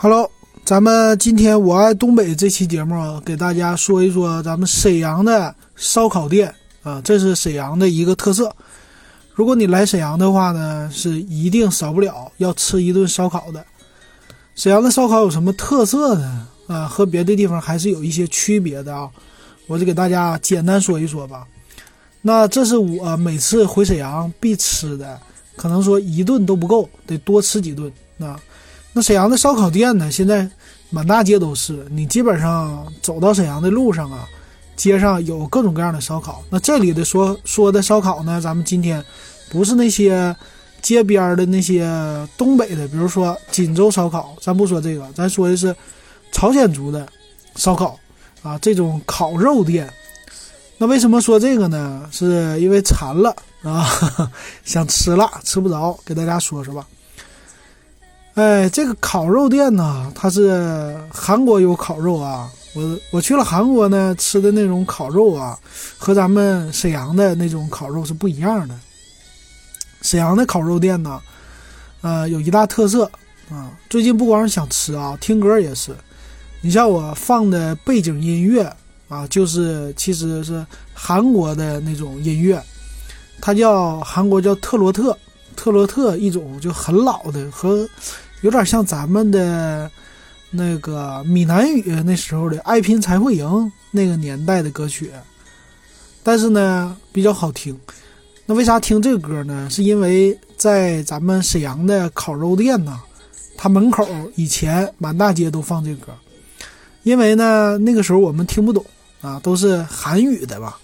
Hello，咱们今天我爱东北这期节目，给大家说一说咱们沈阳的烧烤店啊，这是沈阳的一个特色。如果你来沈阳的话呢，是一定少不了要吃一顿烧烤的。沈阳的烧烤有什么特色呢？啊，和别的地方还是有一些区别的啊。我就给大家简单说一说吧。那这是我每次回沈阳必吃的，可能说一顿都不够，得多吃几顿。那沈阳的烧烤店呢，现在满大街都是，你基本上走到沈阳的路上啊，街上有各种各样的烧烤。那这里的说说的烧烤呢，咱们今天不是那些街边的那些东北的，比如说锦州烧烤，咱不说这个，咱说的是朝鲜族的烧烤啊，这种烤肉店。那为什么说这个呢？是因为馋了啊，想吃了吃不着，给大家说说吧。哎，这个烤肉店呢，它是韩国有烤肉啊。我我去了韩国呢，吃的那种烤肉啊，和咱们沈阳的那种烤肉是不一样的。沈阳的烤肉店呢，呃，有一大特色啊。最近不光是想吃啊，听歌也是。你像我放的背景音乐啊，就是其实是韩国的那种音乐，它叫韩国叫特罗特，特罗特一种就很老的和。有点像咱们的那个闽南语那时候的《爱拼才会赢》那个年代的歌曲，但是呢比较好听。那为啥听这个歌呢？是因为在咱们沈阳的烤肉店呢，它门口以前满大街都放这歌，因为呢那个时候我们听不懂啊，都是韩语的吧，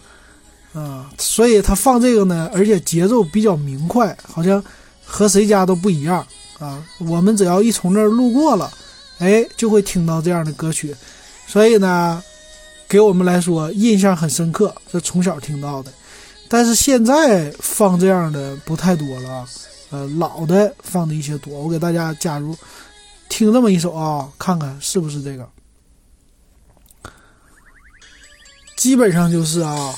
啊，所以他放这个呢，而且节奏比较明快，好像和谁家都不一样。啊，我们只要一从这儿路过了，哎，就会听到这样的歌曲，所以呢，给我们来说印象很深刻，这从小听到的。但是现在放这样的不太多了，呃，老的放的一些多。我给大家假如听这么一首啊，看看是不是这个。基本上就是啊，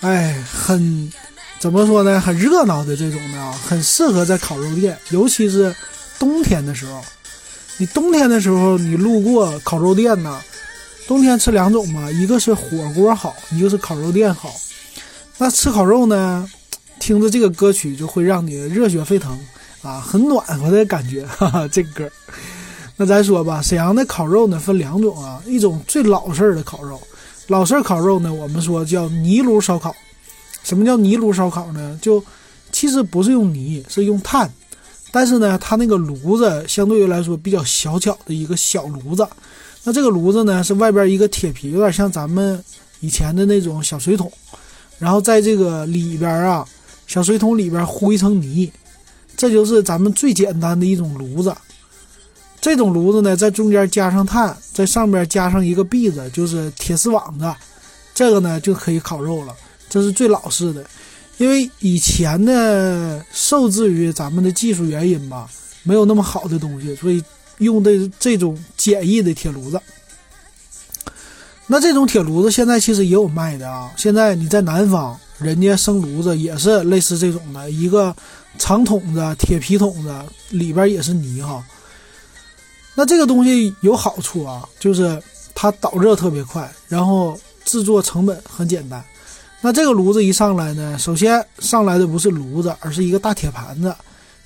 哎，很。怎么说呢？很热闹的这种的啊，很适合在烤肉店，尤其是冬天的时候。你冬天的时候，你路过烤肉店呢，冬天吃两种嘛，一个是火锅好，一个是烤肉店好。那吃烤肉呢，听着这个歌曲就会让你热血沸腾啊，很暖和的感觉。哈哈，这歌。那咱说吧，沈阳的烤肉呢分两种啊，一种最老式的烤肉，老式烤肉呢，我们说叫泥炉烧烤。什么叫泥炉烧烤呢？就其实不是用泥，是用炭，但是呢，它那个炉子相对于来说比较小巧的一个小炉子。那这个炉子呢，是外边一个铁皮，有点像咱们以前的那种小水桶，然后在这个里边啊，小水桶里边糊一层泥，这就是咱们最简单的一种炉子。这种炉子呢，在中间加上炭，在上边加上一个篦子，就是铁丝网子，这个呢就可以烤肉了。这是最老式的，因为以前呢，受制于咱们的技术原因吧，没有那么好的东西，所以用的这种简易的铁炉子。那这种铁炉子现在其实也有卖的啊。现在你在南方，人家生炉子也是类似这种的，一个长筒子、铁皮筒子，里边也是泥哈。那这个东西有好处啊，就是它导热特别快，然后制作成本很简单。那这个炉子一上来呢，首先上来的不是炉子，而是一个大铁盘子，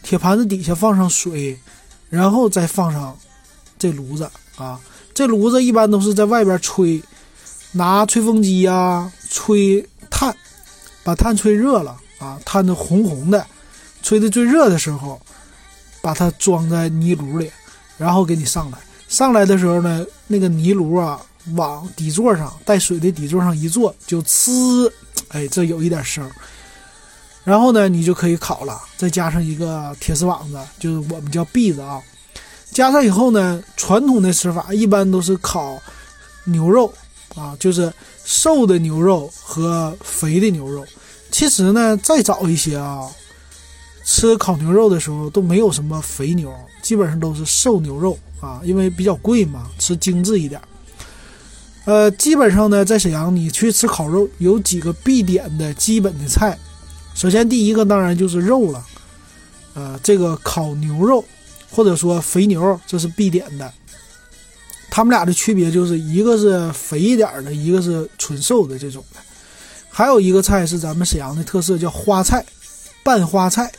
铁盘子底下放上水，然后再放上这炉子啊。这炉子一般都是在外边吹，拿吹风机呀吹炭，把炭吹热了啊，炭的红红的，吹的最热的时候，把它装在泥炉里，然后给你上来。上来的时候呢，那个泥炉啊。往底座上带水的底座上一坐，就呲，哎，这有一点声。然后呢，你就可以烤了。再加上一个铁丝网子，就是我们叫篦子啊。加上以后呢，传统的吃法一般都是烤牛肉啊，就是瘦的牛肉和肥的牛肉。其实呢，再早一些啊，吃烤牛肉的时候都没有什么肥牛，基本上都是瘦牛肉啊，因为比较贵嘛，吃精致一点。呃，基本上呢，在沈阳你去吃烤肉，有几个必点的基本的菜。首先第一个当然就是肉了，呃，这个烤牛肉，或者说肥牛，这是必点的。他们俩的区别就是一个是肥一点的，一个是纯瘦的这种的。还有一个菜是咱们沈阳的特色，叫花菜，拌花菜。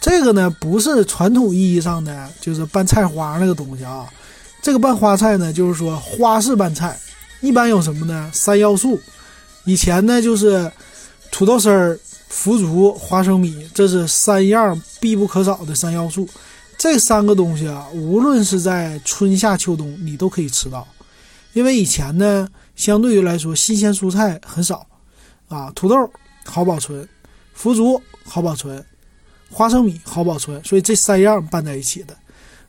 这个呢不是传统意义上的就是拌菜花那个东西啊。这个拌花菜呢，就是说花式拌菜，一般有什么呢？三要素。以前呢就是土豆丝儿、腐竹、花生米，这是三样必不可少的三要素。这三个东西啊，无论是在春夏秋冬，你都可以吃到，因为以前呢，相对于来说，新鲜蔬菜很少，啊，土豆好保存，腐竹好保存，花生米好保存，所以这三样拌在一起的。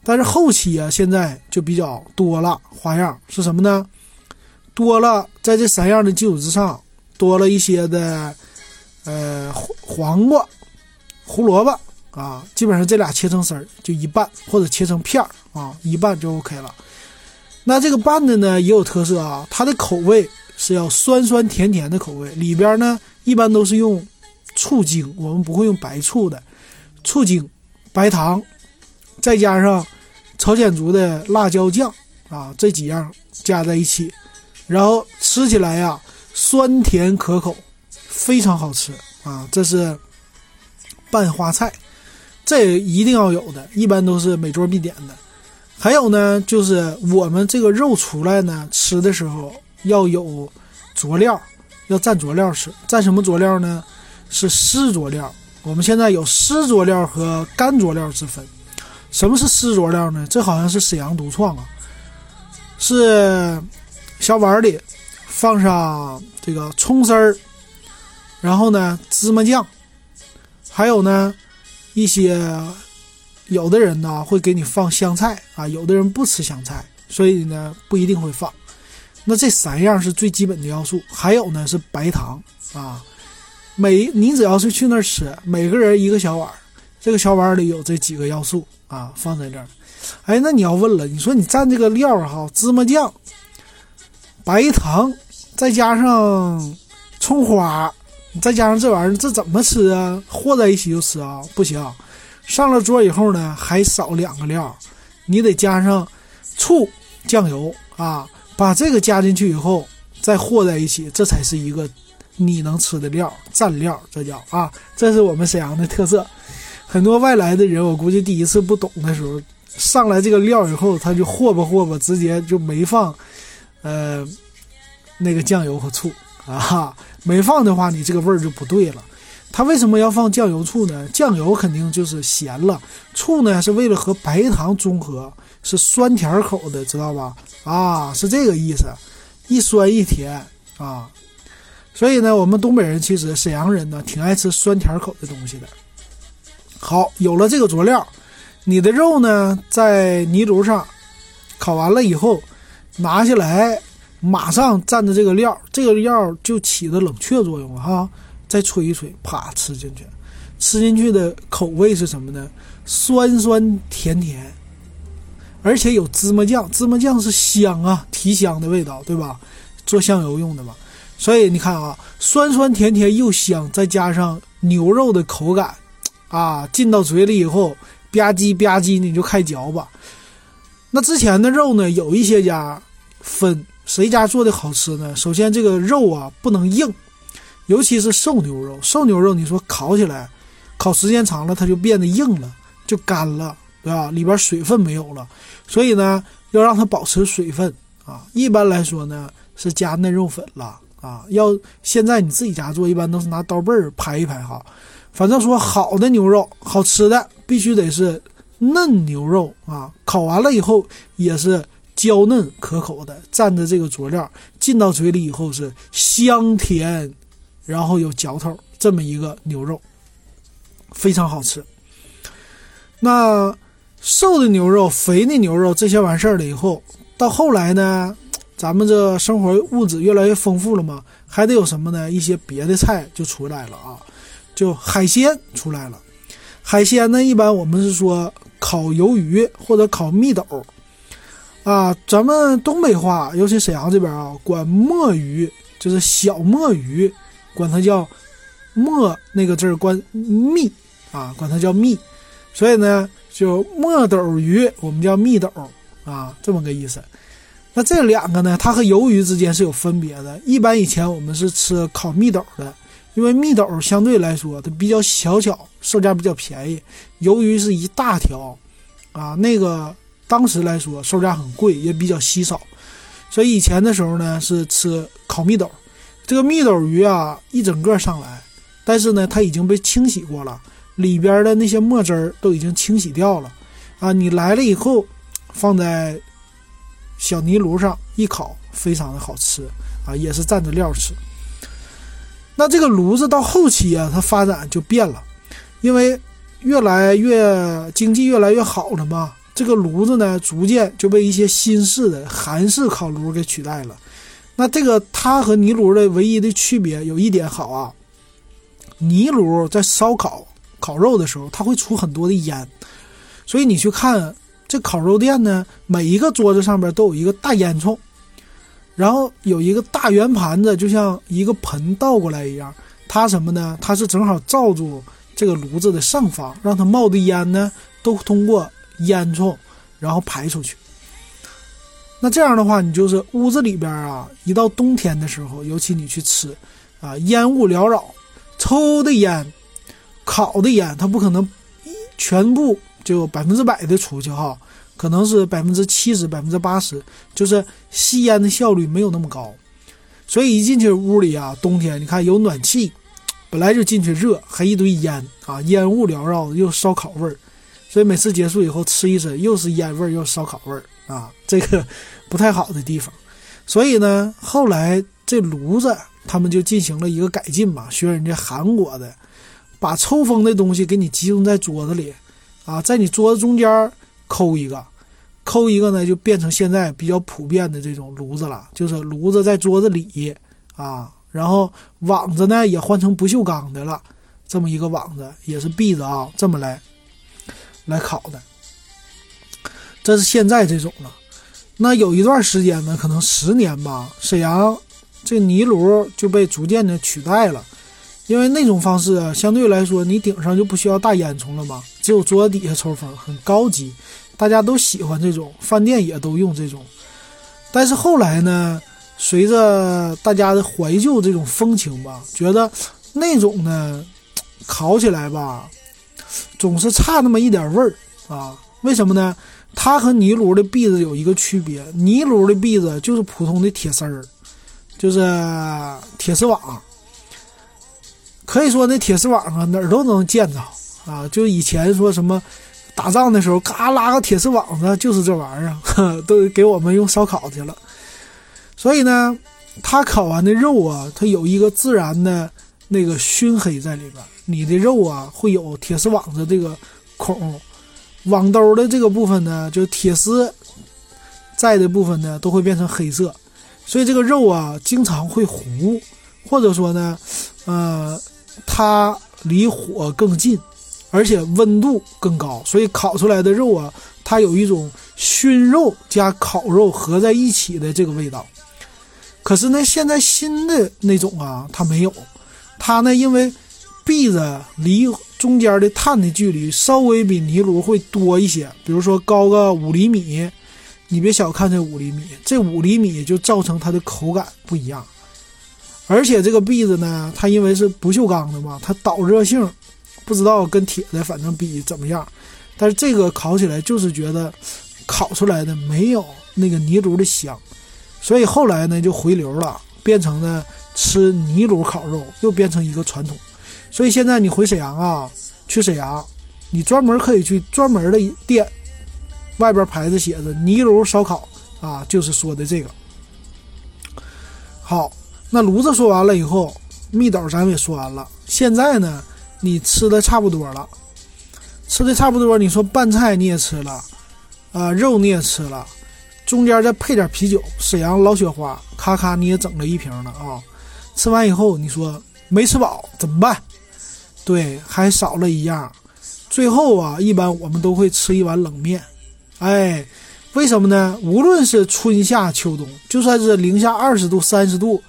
但是后期啊，现在就比较多了花样，是什么呢？多了在这三样的基础之上，多了一些的，呃，黄瓜、胡萝卜。啊，基本上这俩切成丝儿就一拌，或者切成片儿啊，一拌就 OK 了。那这个拌的呢也有特色啊，它的口味是要酸酸甜甜的口味，里边呢一般都是用醋精，我们不会用白醋的，醋精、白糖，再加上朝鲜族的辣椒酱啊，这几样加在一起，然后吃起来呀酸甜可口，非常好吃啊。这是拌花菜。这一定要有的，一般都是每桌必点的。还有呢，就是我们这个肉出来呢，吃的时候要有佐料，要蘸佐料吃。蘸什么佐料呢？是湿佐料。我们现在有湿佐料和干佐料之分。什么是湿佐料呢？这好像是沈阳独创啊，是小碗里放上这个葱丝儿，然后呢芝麻酱，还有呢。一些有的人呢会给你放香菜啊，有的人不吃香菜，所以呢不一定会放。那这三样是最基本的要素，还有呢是白糖啊。每你只要是去那儿吃，每个人一个小碗，这个小碗里有这几个要素啊，放在这儿。哎，那你要问了，你说你蘸这个料哈，芝麻酱、白糖，再加上葱花。再加上这玩意儿，这怎么吃啊？和在一起就吃啊？不行，上了桌以后呢，还少两个料，你得加上醋、酱油啊，把这个加进去以后再和在一起，这才是一个你能吃的料蘸料，这叫啊，这是我们沈阳的特色。很多外来的人，我估计第一次不懂的时候，上来这个料以后，他就和吧和吧，直接就没放，呃，那个酱油和醋。啊，没放的话，你这个味儿就不对了。它为什么要放酱油醋呢？酱油肯定就是咸了，醋呢是为了和白糖中和，是酸甜口的，知道吧？啊，是这个意思，一酸一甜啊。所以呢，我们东北人其实沈阳人呢挺爱吃酸甜口的东西的。好，有了这个佐料，你的肉呢在泥炉上烤完了以后，拿下来。马上蘸着这个料，这个料就起了冷却作用了哈。再吹一吹，啪，吃进去。吃进去的口味是什么呢？酸酸甜甜，而且有芝麻酱。芝麻酱是香啊，提香的味道，对吧？做香油用的嘛。所以你看啊，酸酸甜甜又香，再加上牛肉的口感，啊，进到嘴里以后吧唧吧唧，你就开嚼吧。那之前的肉呢，有一些家分。谁家做的好吃呢？首先，这个肉啊不能硬，尤其是瘦牛肉。瘦牛肉，你说烤起来，烤时间长了，它就变得硬了，就干了，对吧？里边水分没有了，所以呢，要让它保持水分啊。一般来说呢，是加嫩肉粉了啊。要现在你自己家做，一般都是拿刀背儿拍一拍哈。反正说好的牛肉，好吃的必须得是嫩牛肉啊。烤完了以后也是。娇嫩可口的，蘸着这个佐料进到嘴里以后是香甜，然后有嚼头，这么一个牛肉非常好吃。那瘦的牛肉、肥的牛肉这些完事儿了以后，到后来呢，咱们这生活物质越来越丰富了嘛，还得有什么呢？一些别的菜就出来了啊，就海鲜出来了。海鲜呢，一般我们是说烤鱿鱼或者烤蜜豆。啊，咱们东北话，尤其沈阳这边啊，管墨鱼就是小墨鱼，管它叫墨那个字儿，管蜜啊，管它叫蜜。所以呢，就墨斗鱼，我们叫蜜斗啊，这么个意思。那这两个呢，它和鱿鱼之间是有分别的。一般以前我们是吃烤蜜斗的，因为蜜斗相对来说它比较小巧，售价比较便宜。鱿鱼是一大条，啊，那个当时来说售价很贵，也比较稀少。所以以前的时候呢，是吃烤蜜斗。这个蜜斗鱼啊，一整个上来，但是呢，它已经被清洗过了，里边的那些墨汁儿都已经清洗掉了。啊，你来了以后，放在。小泥炉上一烤，非常的好吃啊，也是蘸着料吃。那这个炉子到后期啊，它发展就变了，因为越来越经济越来越好了嘛，这个炉子呢，逐渐就被一些新式的韩式烤炉给取代了。那这个它和泥炉的唯一的区别有一点好啊，泥炉在烧烤烤肉的时候，它会出很多的烟，所以你去看。这烤肉店呢，每一个桌子上边都有一个大烟囱，然后有一个大圆盘子，就像一个盆倒过来一样。它什么呢？它是正好罩住这个炉子的上方，让它冒的烟呢都通过烟囱然后排出去。那这样的话，你就是屋子里边啊，一到冬天的时候，尤其你去吃，啊，烟雾缭绕，抽的烟，烤的烟，它不可能全部。就百分之百的出去哈，可能是百分之七十、百分之八十，就是吸烟的效率没有那么高，所以一进去屋里啊，冬天你看有暖气，本来就进去热，还一堆烟啊，烟雾缭绕，又烧烤味儿，所以每次结束以后吃一身，又是烟味儿又烧烤味儿啊，这个不太好的地方。所以呢，后来这炉子他们就进行了一个改进嘛，学人家韩国的，把抽风的东西给你集中在桌子里。啊，在你桌子中间抠一个，抠一个呢，就变成现在比较普遍的这种炉子了，就是炉子在桌子里啊，然后网子呢也换成不锈钢的了，这么一个网子也是篦子啊，这么来来烤的，这是现在这种了。那有一段时间呢，可能十年吧，沈阳这泥炉就被逐渐的取代了。因为那种方式，相对来说你顶上就不需要大烟囱了嘛，只有桌子底下抽风，很高级，大家都喜欢这种，饭店也都用这种。但是后来呢，随着大家的怀旧这种风情吧，觉得那种呢，烤起来吧，总是差那么一点味儿啊。为什么呢？它和泥炉的篦子有一个区别，泥炉的篦子就是普通的铁丝儿，就是铁丝网。可以说那铁丝网啊，哪儿都能见着啊！就以前说什么打仗的时候，嘎拉个铁丝网子，就是这玩意儿，都给我们用烧烤去了。所以呢，它烤完的肉啊，它有一个自然的那个熏黑在里边，你的肉啊会有铁丝网子这个孔，网兜的这个部分呢，就铁丝在的部分呢，都会变成黑色，所以这个肉啊经常会糊，或者说呢，呃。它离火更近，而且温度更高，所以烤出来的肉啊，它有一种熏肉加烤肉合在一起的这个味道。可是呢，现在新的那种啊，它没有。它呢，因为篦子离中间的炭的距离稍微比泥炉会多一些，比如说高个五厘米。你别小看这五厘米，这五厘米就造成它的口感不一样。而且这个篦子呢，它因为是不锈钢的嘛，它导热性不知道跟铁的反正比怎么样，但是这个烤起来就是觉得烤出来的没有那个泥炉的香，所以后来呢就回流了，变成了吃泥炉烤肉，又变成一个传统。所以现在你回沈阳啊，去沈阳，你专门可以去专门的店，外边牌子写着“泥炉烧烤”啊，就是说的这个。好。那炉子说完了以后，蜜枣咱们也说完了。现在呢，你吃的差不多了，吃的差不多，你说拌菜你也吃了，啊，肉你也吃了，中间再配点啤酒，沈阳老雪花，咔咔你也整了一瓶了啊。吃完以后，你说没吃饱怎么办？对，还少了一样。最后啊，一般我们都会吃一碗冷面。哎，为什么呢？无论是春夏秋冬，就算是零下二十度、三十度。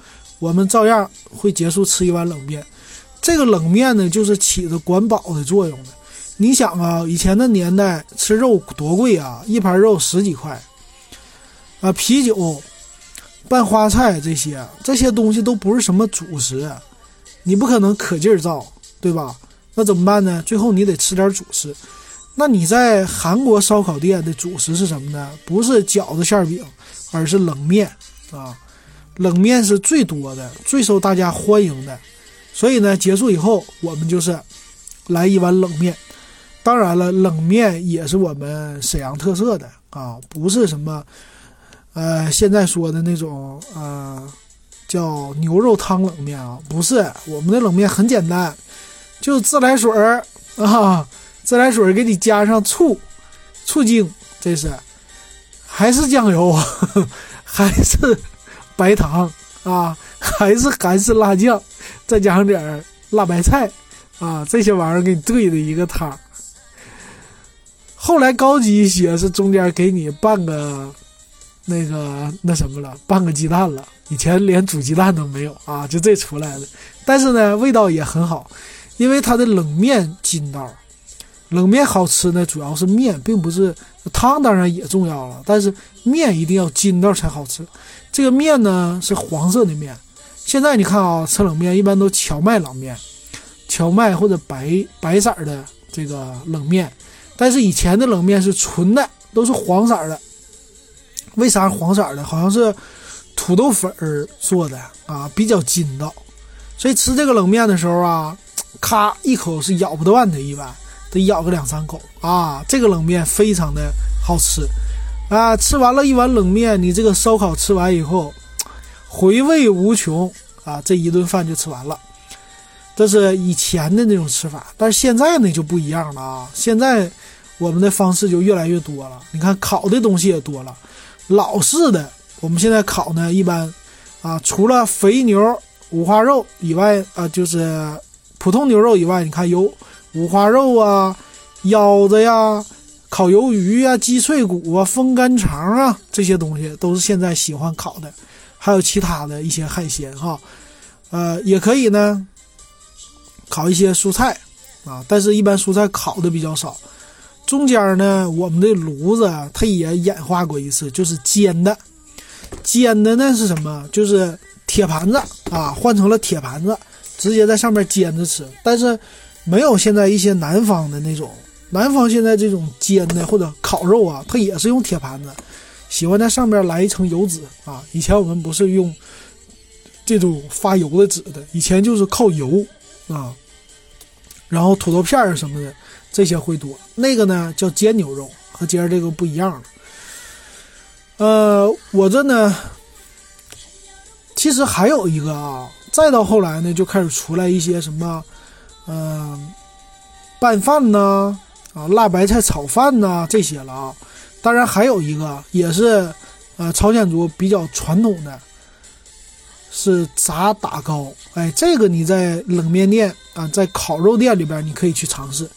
我们照样会结束吃一碗冷面，这个冷面呢，就是起着管饱的作用的。你想啊，以前的年代吃肉多贵啊，一盘肉十几块，啊，啤酒、拌花菜这些这些东西都不是什么主食，你不可能可劲儿造，对吧？那怎么办呢？最后你得吃点主食。那你在韩国烧烤店的主食是什么呢？不是饺子馅饼，而是冷面啊。冷面是最多的，最受大家欢迎的。所以呢，结束以后我们就是来一碗冷面。当然了，冷面也是我们沈阳特色的啊，不是什么呃现在说的那种呃叫牛肉汤冷面啊，不是。我们的冷面很简单，就自来水儿啊。自来水给你加上醋、醋精，这是还是酱油，还是白糖啊，还是韩式辣酱，再加上点儿辣白菜啊，这些玩意儿给你兑的一个汤。后来高级一些是中间给你半个那个那什么了，半个鸡蛋了。以前连煮鸡蛋都没有啊，就这出来的。但是呢，味道也很好，因为它的冷面筋道。冷面好吃呢，主要是面，并不是汤，当然也重要了，但是面一定要筋道才好吃。这个面呢是黄色的面，现在你看啊，吃冷面一般都荞麦冷面，荞麦或者白白色的这个冷面，但是以前的冷面是纯的，都是黄色的。为啥黄色的？好像是土豆粉儿做的啊，比较筋道，所以吃这个冷面的时候啊，咔一口是咬不断的，一般。得咬个两三口啊！这个冷面非常的好吃啊！吃完了一碗冷面，你这个烧烤吃完以后，回味无穷啊！这一顿饭就吃完了。这是以前的那种吃法，但是现在呢就不一样了啊！现在我们的方式就越来越多了。你看烤的东西也多了，老式的我们现在烤呢，一般啊，除了肥牛、五花肉以外啊，就是普通牛肉以外，你看有。五花肉啊，腰子呀，烤鱿鱼呀，鸡脆骨啊，风干肠啊，这些东西都是现在喜欢烤的，还有其他的一些海鲜哈，呃，也可以呢，烤一些蔬菜啊，但是一般蔬菜烤的比较少。中间呢，我们的炉子它也演化过一次，就是煎的，煎的呢是什么？就是铁盘子啊，换成了铁盘子，直接在上面煎着吃，但是。没有现在一些南方的那种，南方现在这种煎的或者烤肉啊，它也是用铁盘子，喜欢在上面来一层油纸啊。以前我们不是用这种发油的纸的，以前就是靠油啊。然后土豆片儿什么的这些会多，那个呢叫煎牛肉，和今儿这个不一样了。呃，我这呢，其实还有一个啊，再到后来呢，就开始出来一些什么。嗯，拌饭呐，啊，辣白菜炒饭呐，这些了啊。当然还有一个，也是呃朝鲜族比较传统的，是炸打糕。哎，这个你在冷面店啊，在烤肉店里边你可以去尝试。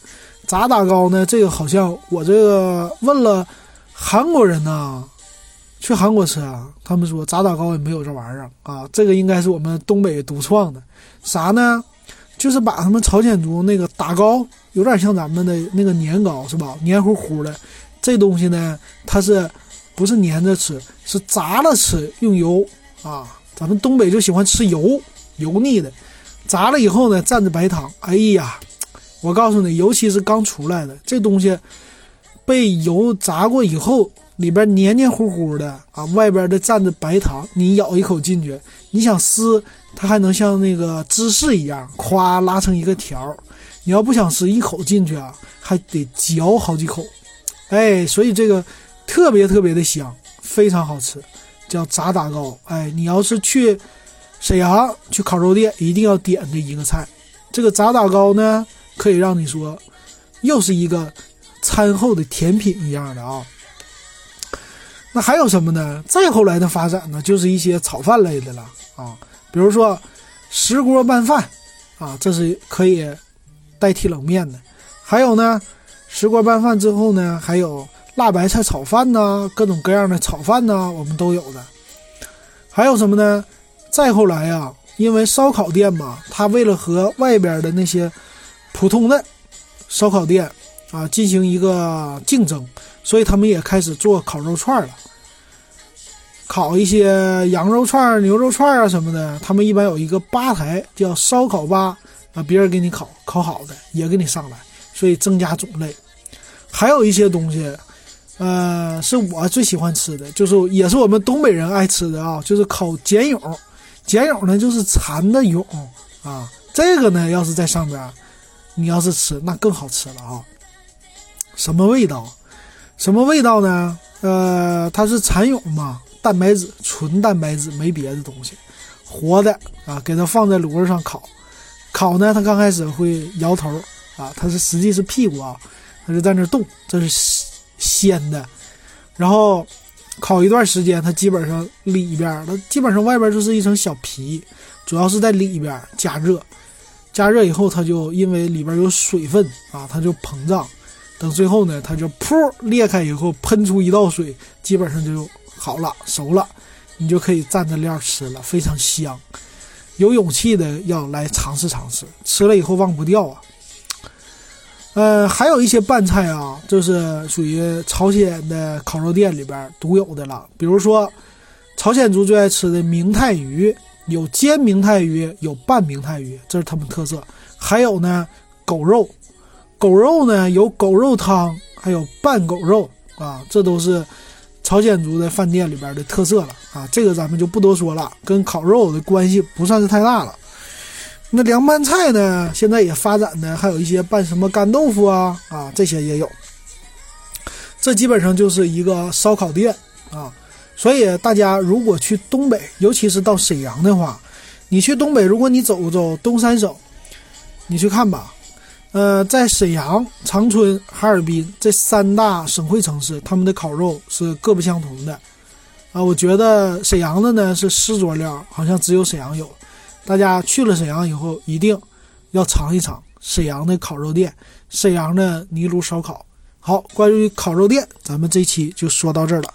炸打糕呢，这个好像我这个问了韩国人呐，去韩国吃啊，他们说炸打糕也没有这玩意儿啊。这个应该是我们东北独创的，啥呢？就是把他们朝鲜族那个打糕，有点像咱们的那个年糕，是吧？黏糊糊的，这东西呢，它是不是粘着吃？是炸了吃，用油啊。咱们东北就喜欢吃油，油腻的。炸了以后呢，蘸着白糖。哎呀，我告诉你，尤其是刚出来的这东西，被油炸过以后，里边黏黏糊糊的啊，外边的蘸着白糖，你咬一口进去，你想撕。它还能像那个芝士一样，咵拉成一个条儿。你要不想吃一口进去啊，还得嚼好几口。哎，所以这个特别特别的香，非常好吃，叫炸打糕。哎，你要是去沈阳去烤肉店，一定要点这一个菜。这个炸打糕呢，可以让你说又是一个餐后的甜品一样的啊。那还有什么呢？再后来的发展呢，就是一些炒饭类的了啊。比如说，石锅拌饭，啊，这是可以代替冷面的。还有呢，石锅拌饭之后呢，还有辣白菜炒饭呐，各种各样的炒饭呐，我们都有的。还有什么呢？再后来呀，因为烧烤店嘛，它为了和外边的那些普通的烧烤店啊进行一个竞争，所以他们也开始做烤肉串了，烤一些羊肉串、牛肉串啊什么的。他们一般有一个吧台叫烧烤吧啊，别人给你烤烤好的也给你上来，所以增加种类。还有一些东西，呃，是我最喜欢吃的，就是也是我们东北人爱吃的啊，就是烤茧蛹。茧蛹呢，就是蚕的蛹啊。这个呢，要是在上边，你要是吃，那更好吃了啊。什么味道？什么味道呢？呃，它是蚕蛹嘛，蛋白质，纯蛋白质，没别的东西，活的啊，给它放在炉子上烤。烤呢，它刚开始会摇头啊，它是实际是屁股啊。它就在那动，这是鲜的，然后烤一段时间，它基本上里边它基本上外边就是一层小皮，主要是在里边加热，加热以后，它就因为里边有水分啊，它就膨胀，等最后呢，它就噗裂开以后喷出一道水，基本上就好了，熟了，你就可以蘸着料吃了，非常香。有勇气的要来尝试尝试，吃了以后忘不掉啊。呃，还有一些拌菜啊，就是属于朝鲜的烤肉店里边独有的了。比如说，朝鲜族最爱吃的明太鱼，有煎明太鱼，有拌明太鱼，这是他们特色。还有呢，狗肉，狗肉呢有狗肉汤，还有拌狗肉啊，这都是朝鲜族的饭店里边的特色了啊。这个咱们就不多说了，跟烤肉的关系不算是太大了。那凉拌菜呢？现在也发展的还有一些拌什么干豆腐啊啊，这些也有。这基本上就是一个烧烤店啊。所以大家如果去东北，尤其是到沈阳的话，你去东北，如果你走走东三省，你去看吧。呃，在沈阳、长春、哈尔滨这三大省会城市，他们的烤肉是各不相同的啊。我觉得沈阳的呢是湿佐料，好像只有沈阳有。大家去了沈阳以后，一定要尝一尝沈阳的烤肉店，沈阳的泥炉烧烤。好，关于烤肉店，咱们这期就说到这儿了。